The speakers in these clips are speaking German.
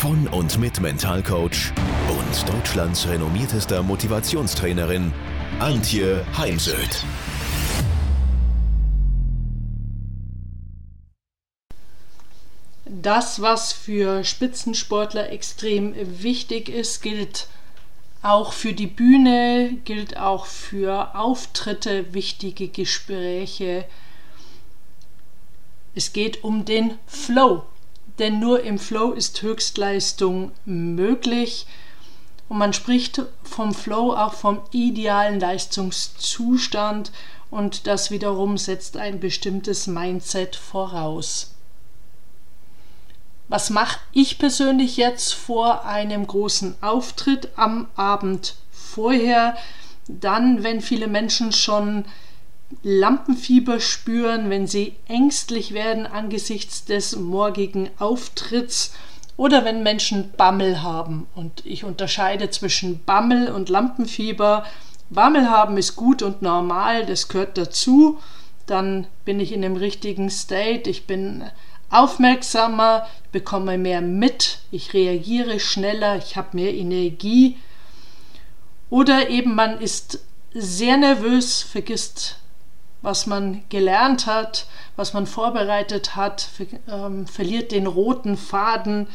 von und mit Mentalcoach und Deutschlands renommiertester Motivationstrainerin Antje Heimsöth. Das, was für Spitzensportler extrem wichtig ist, gilt auch für die Bühne, gilt auch für Auftritte, wichtige Gespräche. Es geht um den Flow, denn nur im Flow ist Höchstleistung möglich. Und man spricht vom Flow auch vom idealen Leistungszustand und das wiederum setzt ein bestimmtes Mindset voraus. Was mache ich persönlich jetzt vor einem großen Auftritt am Abend vorher? Dann, wenn viele Menschen schon Lampenfieber spüren, wenn sie ängstlich werden angesichts des morgigen Auftritts oder wenn Menschen Bammel haben. Und ich unterscheide zwischen Bammel und Lampenfieber. Bammel haben ist gut und normal, das gehört dazu. Dann bin ich in dem richtigen State, ich bin aufmerksamer, bekomme mehr mit, ich reagiere schneller, ich habe mehr Energie. Oder eben man ist sehr nervös, vergisst, was man gelernt hat, was man vorbereitet hat, ver ähm, verliert den roten Faden,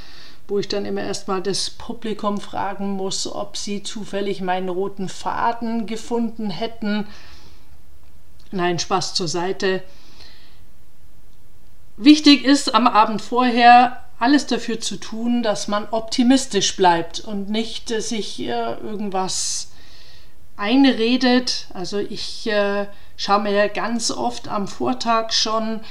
wo ich dann immer erstmal das Publikum fragen muss, ob sie zufällig meinen roten Faden gefunden hätten. Nein, Spaß zur Seite. Wichtig ist am Abend vorher alles dafür zu tun, dass man optimistisch bleibt und nicht äh, sich äh, irgendwas einredet. Also ich äh, schaue mir ganz oft am Vortag schon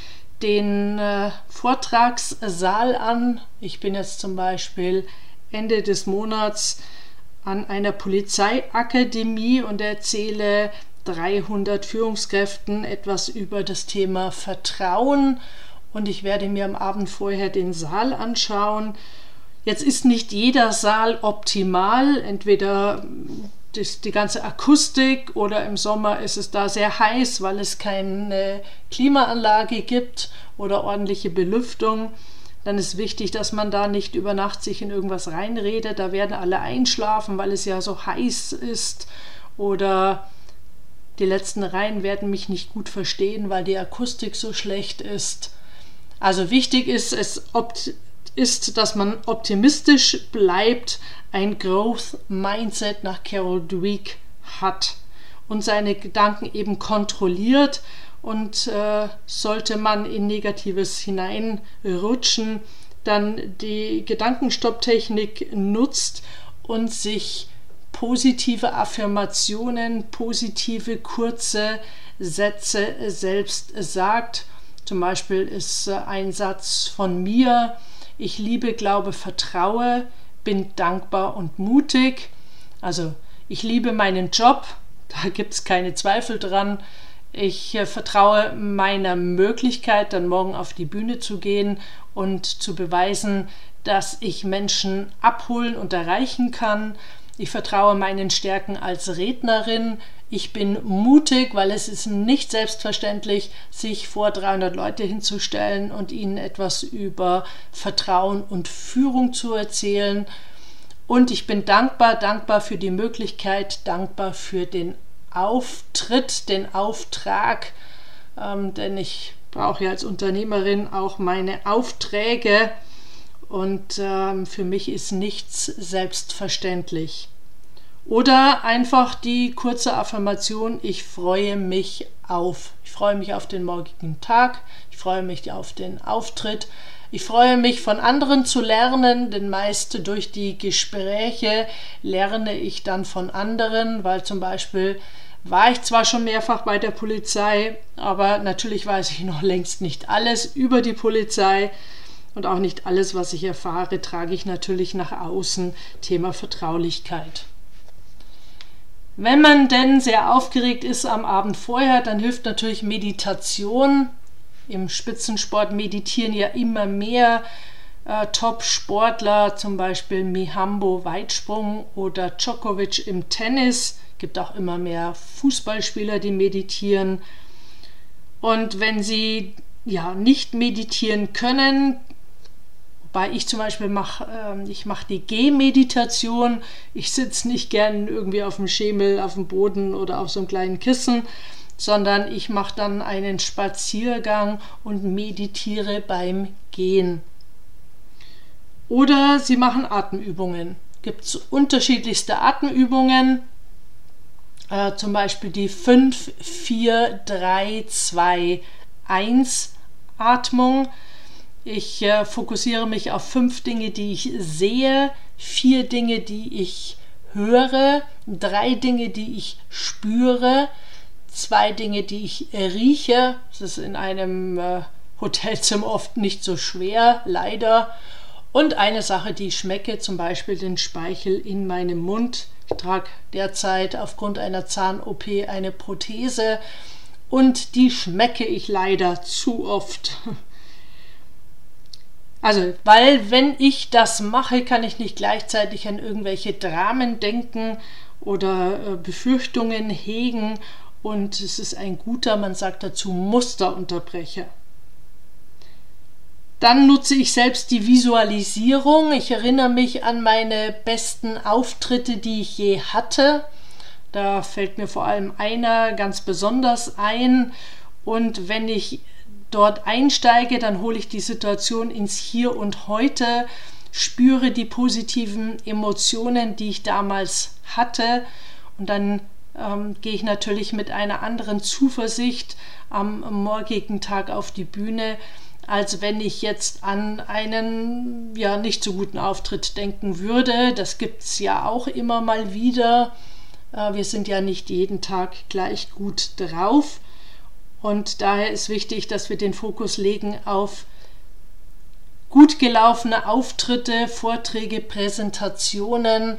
den äh, Vortragssaal an. Ich bin jetzt zum Beispiel Ende des Monats an einer Polizeiakademie und erzähle 300 Führungskräften etwas über das Thema Vertrauen und ich werde mir am Abend vorher den Saal anschauen. Jetzt ist nicht jeder Saal optimal, entweder das, die ganze Akustik oder im Sommer ist es da sehr heiß, weil es keine Klimaanlage gibt oder ordentliche Belüftung. Dann ist wichtig, dass man da nicht über Nacht sich in irgendwas reinredet. Da werden alle einschlafen, weil es ja so heiß ist. Oder die letzten Reihen werden mich nicht gut verstehen, weil die Akustik so schlecht ist. Also wichtig ist es ist, dass man optimistisch bleibt, ein Growth Mindset nach Carol Dweck hat und seine Gedanken eben kontrolliert und äh, sollte man in Negatives hineinrutschen, dann die Gedankenstopptechnik nutzt und sich positive Affirmationen, positive kurze Sätze selbst sagt. Zum Beispiel ist ein Satz von mir, ich liebe, glaube, vertraue, bin dankbar und mutig. Also ich liebe meinen Job, da gibt es keine Zweifel dran. Ich äh, vertraue meiner Möglichkeit, dann morgen auf die Bühne zu gehen und zu beweisen, dass ich Menschen abholen und erreichen kann. Ich vertraue meinen Stärken als Rednerin. Ich bin mutig, weil es ist nicht selbstverständlich, sich vor 300 Leute hinzustellen und ihnen etwas über Vertrauen und Führung zu erzählen. Und ich bin dankbar, dankbar für die Möglichkeit, dankbar für den Auftritt, den Auftrag, ähm, denn ich brauche ja als Unternehmerin auch meine Aufträge und ähm, für mich ist nichts selbstverständlich. Oder einfach die kurze Affirmation, ich freue mich auf. Ich freue mich auf den morgigen Tag, ich freue mich auf den Auftritt, ich freue mich von anderen zu lernen, denn meist durch die Gespräche lerne ich dann von anderen, weil zum Beispiel war ich zwar schon mehrfach bei der Polizei, aber natürlich weiß ich noch längst nicht alles über die Polizei und auch nicht alles, was ich erfahre, trage ich natürlich nach außen. Thema Vertraulichkeit. Wenn man denn sehr aufgeregt ist am Abend vorher, dann hilft natürlich Meditation. Im Spitzensport meditieren ja immer mehr äh, Top-Sportler, zum Beispiel Mihambo Weitsprung oder Djokovic im Tennis. Es Gibt auch immer mehr Fußballspieler, die meditieren. Und wenn sie ja nicht meditieren können, weil ich zum Beispiel mache, äh, ich mache die Gehmeditation. Ich sitze nicht gern irgendwie auf dem Schemel, auf dem Boden oder auf so einem kleinen Kissen, sondern ich mache dann einen Spaziergang und meditiere beim Gehen. Oder Sie machen Atemübungen. Gibt es unterschiedlichste Atemübungen, äh, zum Beispiel die 5, 4, 3, 2, 1 Atmung. Ich äh, fokussiere mich auf fünf Dinge, die ich sehe, vier Dinge, die ich höre, drei Dinge, die ich spüre, zwei Dinge, die ich rieche. Das ist in einem äh, Hotelzimmer oft nicht so schwer, leider. Und eine Sache, die ich schmecke, zum Beispiel den Speichel in meinem Mund. Ich trage derzeit aufgrund einer Zahn-OP eine Prothese und die schmecke ich leider zu oft. Also, weil wenn ich das mache, kann ich nicht gleichzeitig an irgendwelche Dramen denken oder äh, Befürchtungen hegen und es ist ein guter, man sagt dazu, Musterunterbrecher. Dann nutze ich selbst die Visualisierung. Ich erinnere mich an meine besten Auftritte, die ich je hatte. Da fällt mir vor allem einer ganz besonders ein. Und wenn ich dort einsteige, dann hole ich die Situation ins Hier und Heute, spüre die positiven Emotionen, die ich damals hatte und dann ähm, gehe ich natürlich mit einer anderen Zuversicht am morgigen Tag auf die Bühne, als wenn ich jetzt an einen ja nicht so guten Auftritt denken würde. Das gibt es ja auch immer mal wieder. Äh, wir sind ja nicht jeden Tag gleich gut drauf. Und daher ist wichtig, dass wir den Fokus legen auf gut gelaufene Auftritte, Vorträge, Präsentationen,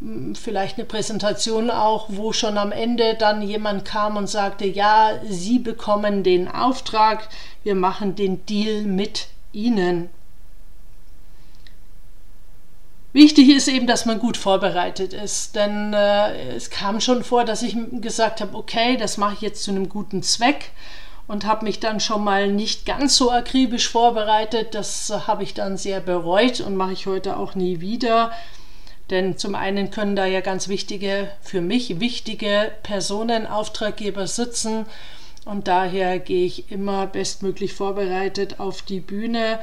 hm, vielleicht eine Präsentation auch, wo schon am Ende dann jemand kam und sagte, ja, Sie bekommen den Auftrag, wir machen den Deal mit Ihnen. Wichtig ist eben, dass man gut vorbereitet ist, denn äh, es kam schon vor, dass ich gesagt habe, okay, das mache ich jetzt zu einem guten Zweck und habe mich dann schon mal nicht ganz so akribisch vorbereitet. Das äh, habe ich dann sehr bereut und mache ich heute auch nie wieder. Denn zum einen können da ja ganz wichtige, für mich wichtige Personen, Auftraggeber sitzen und daher gehe ich immer bestmöglich vorbereitet auf die Bühne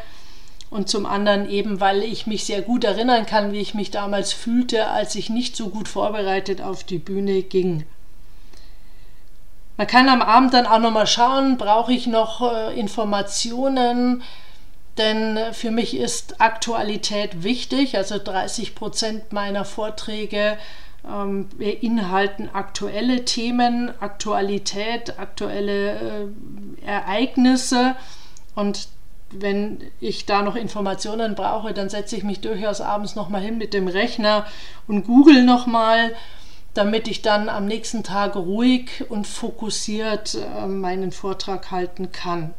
und zum anderen eben, weil ich mich sehr gut erinnern kann, wie ich mich damals fühlte, als ich nicht so gut vorbereitet auf die Bühne ging. Man kann am Abend dann auch nochmal schauen, brauche ich noch äh, Informationen, denn für mich ist Aktualität wichtig. Also 30 Prozent meiner Vorträge ähm, beinhalten aktuelle Themen, Aktualität, aktuelle äh, Ereignisse und wenn ich da noch Informationen brauche, dann setze ich mich durchaus abends nochmal hin mit dem Rechner und google nochmal, damit ich dann am nächsten Tag ruhig und fokussiert äh, meinen Vortrag halten kann.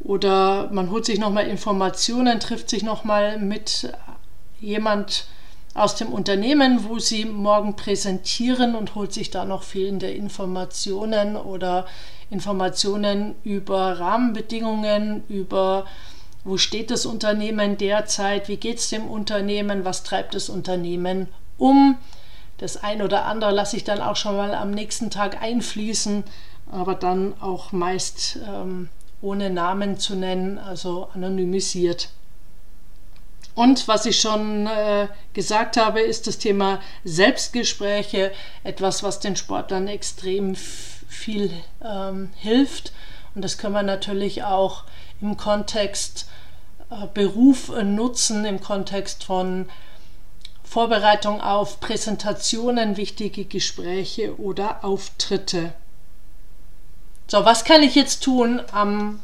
Oder man holt sich nochmal Informationen, trifft sich nochmal mit jemand aus dem Unternehmen, wo sie morgen präsentieren und holt sich da noch fehlende Informationen oder Informationen über Rahmenbedingungen, über wo steht das Unternehmen derzeit, wie geht es dem Unternehmen, was treibt das Unternehmen um. Das ein oder andere lasse ich dann auch schon mal am nächsten Tag einfließen, aber dann auch meist ähm, ohne Namen zu nennen, also anonymisiert. Und was ich schon äh, gesagt habe, ist das Thema Selbstgespräche, etwas, was den Sportlern extrem viel ähm, hilft. Und das können wir natürlich auch im Kontext äh, Beruf äh, nutzen, im Kontext von Vorbereitung auf Präsentationen, wichtige Gespräche oder Auftritte. So, was kann ich jetzt tun am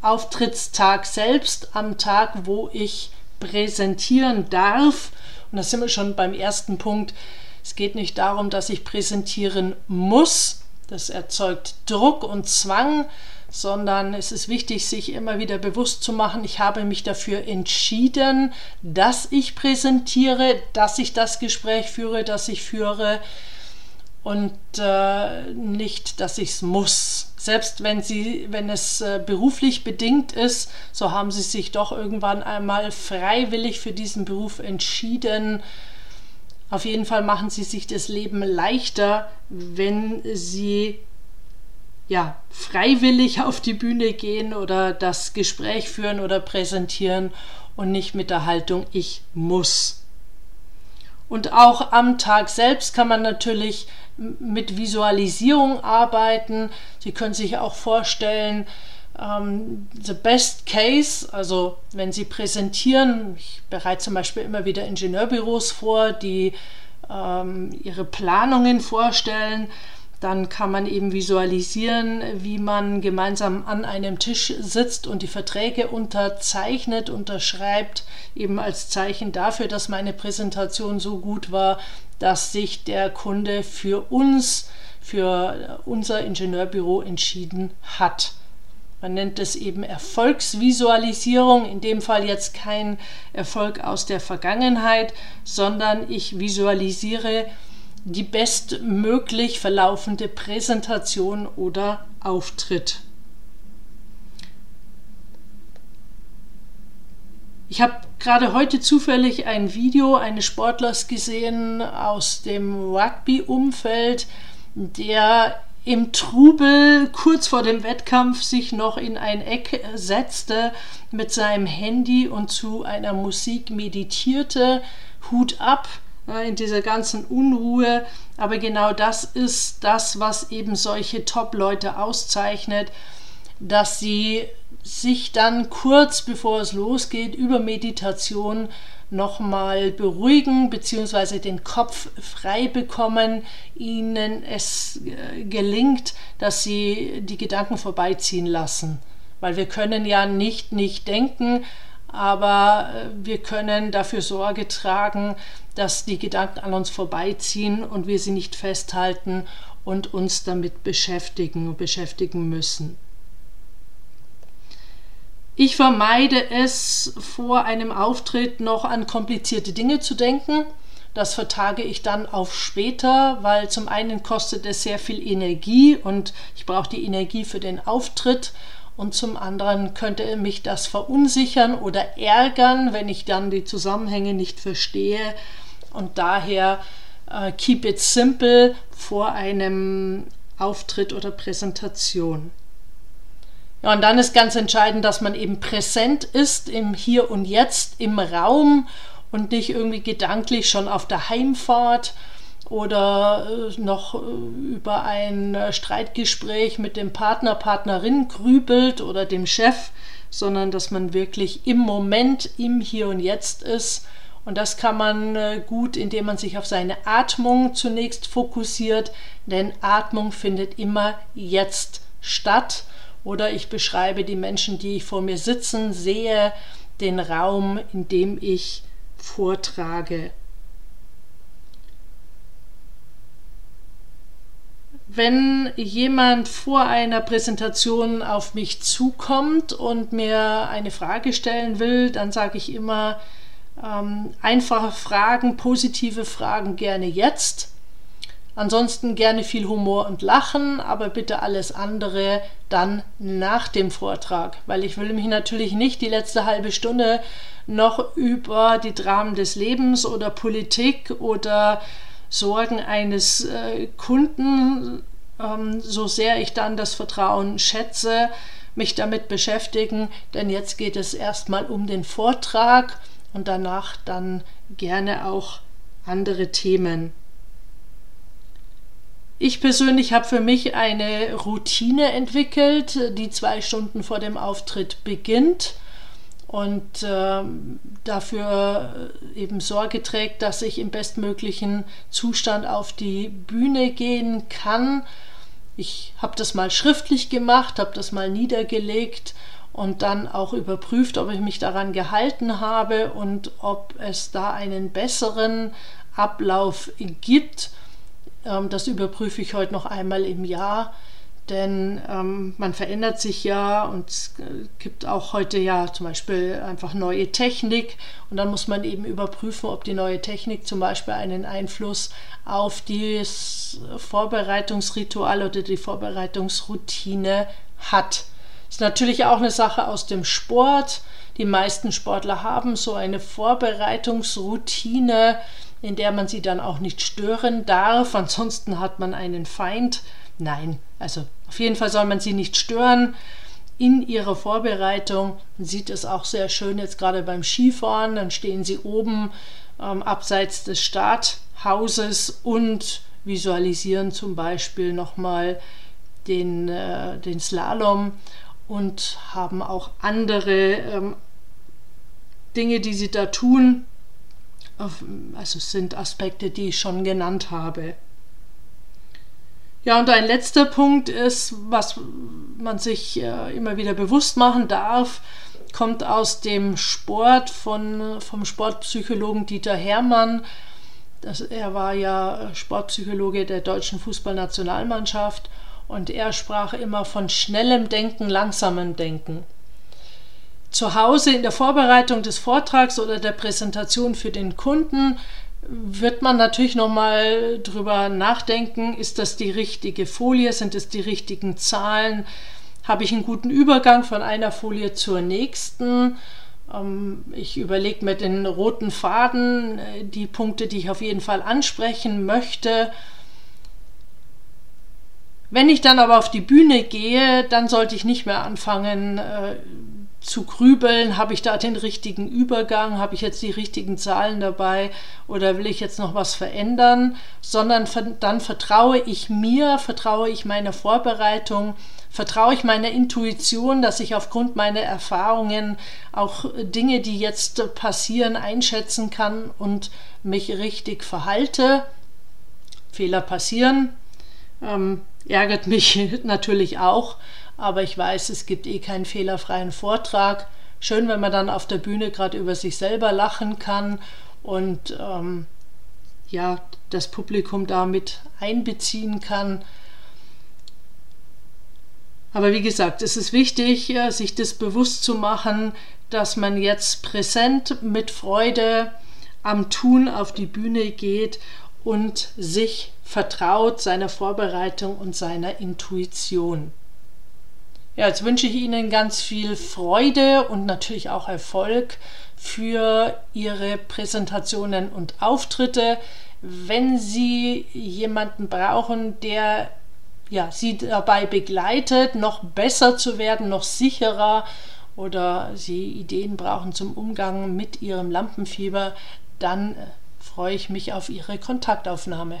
Auftrittstag selbst, am Tag, wo ich präsentieren darf? Und da sind wir schon beim ersten Punkt, Es geht nicht darum, dass ich präsentieren muss. Das erzeugt Druck und Zwang, sondern es ist wichtig, sich immer wieder bewusst zu machen, ich habe mich dafür entschieden, dass ich präsentiere, dass ich das Gespräch führe, das ich führe und äh, nicht, dass ich es muss. Selbst wenn sie, wenn es äh, beruflich bedingt ist, so haben sie sich doch irgendwann einmal freiwillig für diesen Beruf entschieden. Auf jeden Fall machen sie sich das Leben leichter, wenn sie ja freiwillig auf die Bühne gehen oder das Gespräch führen oder präsentieren und nicht mit der Haltung ich muss. Und auch am Tag selbst kann man natürlich mit Visualisierung arbeiten. Sie können sich auch vorstellen, ähm, the best case, also wenn Sie präsentieren, ich bereite zum Beispiel immer wieder Ingenieurbüros vor, die ähm, ihre Planungen vorstellen, dann kann man eben visualisieren, wie man gemeinsam an einem Tisch sitzt und die Verträge unterzeichnet, unterschreibt, eben als Zeichen dafür, dass meine Präsentation so gut war, dass sich der Kunde für uns, für unser Ingenieurbüro entschieden hat. Man nennt es eben Erfolgsvisualisierung, in dem Fall jetzt kein Erfolg aus der Vergangenheit, sondern ich visualisiere die bestmöglich verlaufende Präsentation oder Auftritt. Ich habe gerade heute zufällig ein Video eines Sportlers gesehen aus dem Rugby-Umfeld, der im Trubel kurz vor dem Wettkampf sich noch in ein Eck setzte mit seinem Handy und zu einer Musik meditierte. Hut ab in dieser ganzen Unruhe. Aber genau das ist das, was eben solche Top-Leute auszeichnet, dass sie sich dann kurz bevor es losgeht über Meditation nochmal beruhigen bzw. den Kopf frei bekommen, ihnen es äh, gelingt, dass sie die Gedanken vorbeiziehen lassen. Weil wir können ja nicht nicht denken, aber äh, wir können dafür Sorge tragen, dass die Gedanken an uns vorbeiziehen und wir sie nicht festhalten und uns damit beschäftigen und beschäftigen müssen. Ich vermeide es, vor einem Auftritt noch an komplizierte Dinge zu denken. Das vertage ich dann auf später, weil zum einen kostet es sehr viel Energie und ich brauche die Energie für den Auftritt und zum anderen könnte mich das verunsichern oder ärgern, wenn ich dann die Zusammenhänge nicht verstehe und daher äh, keep it simple vor einem Auftritt oder Präsentation. Ja, und dann ist ganz entscheidend, dass man eben präsent ist im Hier und Jetzt, im Raum und nicht irgendwie gedanklich schon auf der Heimfahrt oder äh, noch äh, über ein äh, Streitgespräch mit dem Partner, Partnerin grübelt oder dem Chef, sondern dass man wirklich im Moment, im Hier und Jetzt ist. Und das kann man gut, indem man sich auf seine Atmung zunächst fokussiert, denn Atmung findet immer jetzt statt oder ich beschreibe die Menschen, die vor mir sitzen, sehe den Raum, in dem ich vortrage. Wenn jemand vor einer Präsentation auf mich zukommt und mir eine Frage stellen will, dann sage ich immer ähm, einfache Fragen, positive Fragen gerne jetzt. Ansonsten gerne viel Humor und Lachen, aber bitte alles andere dann nach dem Vortrag, weil ich will mich natürlich nicht die letzte halbe Stunde noch über die Dramen des Lebens oder Politik oder Sorgen eines äh, Kunden, ähm, so sehr ich dann das Vertrauen schätze, mich damit beschäftigen, denn jetzt geht es erstmal um den Vortrag und danach dann gerne auch andere Themen. Ich persönlich habe für mich eine Routine entwickelt, die zwei Stunden vor dem Auftritt beginnt und äh, dafür eben Sorge trägt, dass ich im bestmöglichen Zustand auf die Bühne gehen kann. Ich habe das mal schriftlich gemacht, habe das mal niedergelegt und dann auch überprüft, ob ich mich daran gehalten habe und ob es da einen besseren Ablauf gibt. Ähm, das überprüfe ich heute noch einmal im Jahr denn ähm, man verändert sich ja und es gibt auch heute ja zum Beispiel einfach neue Technik und dann muss man eben überprüfen, ob die neue Technik zum Beispiel einen Einfluss auf das Vorbereitungsritual oder die Vorbereitungsroutine hat. Ist natürlich auch eine Sache aus dem Sport. Die meisten Sportler haben so eine Vorbereitungsroutine, in der man sie dann auch nicht stören darf. Ansonsten hat man einen Feind. Nein, also auf jeden Fall soll man sie nicht stören in ihrer Vorbereitung. Sieht es auch sehr schön jetzt gerade beim Skifahren. Dann stehen sie oben ähm, abseits des Starthauses und visualisieren zum Beispiel nochmal den, äh, den Slalom und haben auch andere ähm, Dinge, die sie da tun. Also es sind Aspekte, die ich schon genannt habe. Ja, und ein letzter Punkt ist, was man sich äh, immer wieder bewusst machen darf, kommt aus dem Sport von, vom Sportpsychologen Dieter Hermann. Das, er war ja Sportpsychologe der deutschen Fußballnationalmannschaft und er sprach immer von schnellem Denken, langsamem Denken. Zu Hause in der Vorbereitung des Vortrags oder der Präsentation für den Kunden wird man natürlich nochmal drüber nachdenken, ist das die richtige Folie, sind es die richtigen Zahlen, habe ich einen guten Übergang von einer Folie zur nächsten. Ähm, ich überlege mir den roten Faden, äh, die Punkte, die ich auf jeden Fall ansprechen möchte. Wenn ich dann aber auf die Bühne gehe, dann sollte ich nicht mehr anfangen, äh, zu grübeln, habe ich da den richtigen Übergang, habe ich jetzt die richtigen Zahlen dabei oder will ich jetzt noch was verändern, sondern dann vertraue ich mir, vertraue ich meiner Vorbereitung, vertraue ich meiner Intuition, dass ich aufgrund meiner Erfahrungen auch Dinge, die jetzt passieren, einschätzen kann und mich richtig verhalte. Fehler passieren, ähm, ärgert mich natürlich auch, aber ich weiß, es gibt eh keinen fehlerfreien Vortrag. Schön, wenn man dann auf der Bühne gerade über sich selber lachen kann und ähm, ja, das Publikum damit einbeziehen kann. Aber wie gesagt, es ist wichtig, sich das bewusst zu machen, dass man jetzt präsent mit Freude am Tun auf die Bühne geht und sich vertraut seiner Vorbereitung und seiner Intuition. Ja, jetzt wünsche ich Ihnen ganz viel Freude und natürlich auch Erfolg für Ihre Präsentationen und Auftritte. Wenn Sie jemanden brauchen, der ja, Sie dabei begleitet, noch besser zu werden, noch sicherer oder Sie Ideen brauchen zum Umgang mit Ihrem Lampenfieber, dann äh, freue ich mich auf Ihre Kontaktaufnahme.